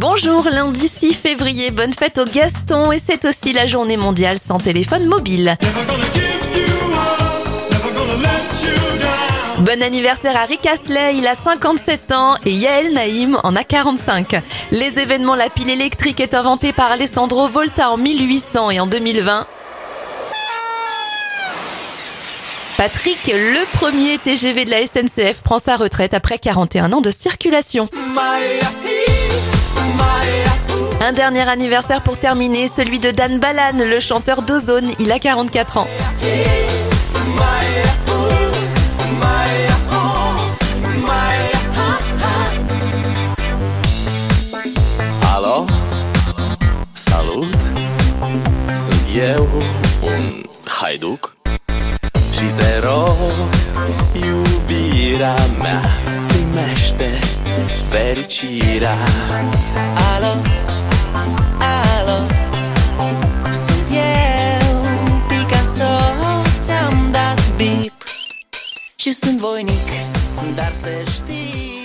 Bonjour, lundi 6 février, bonne fête au Gaston et c'est aussi la journée mondiale sans téléphone mobile. Bon anniversaire à Rick Astley, il a 57 ans et Yael Naïm en a 45. Les événements, la pile électrique est inventée par Alessandro Volta en 1800 et en 2020. Patrick, le premier TGV de la SNCF, prend sa retraite après 41 ans de circulation. Un dernier anniversaire pour terminer, celui de Dan Balan, le chanteur d'Ozone, il a 44 ans. Alo, salut, sunt eu, un haiduc Și te rog, iubirea mea Primește fericirea Și sunt voinic Dar să știi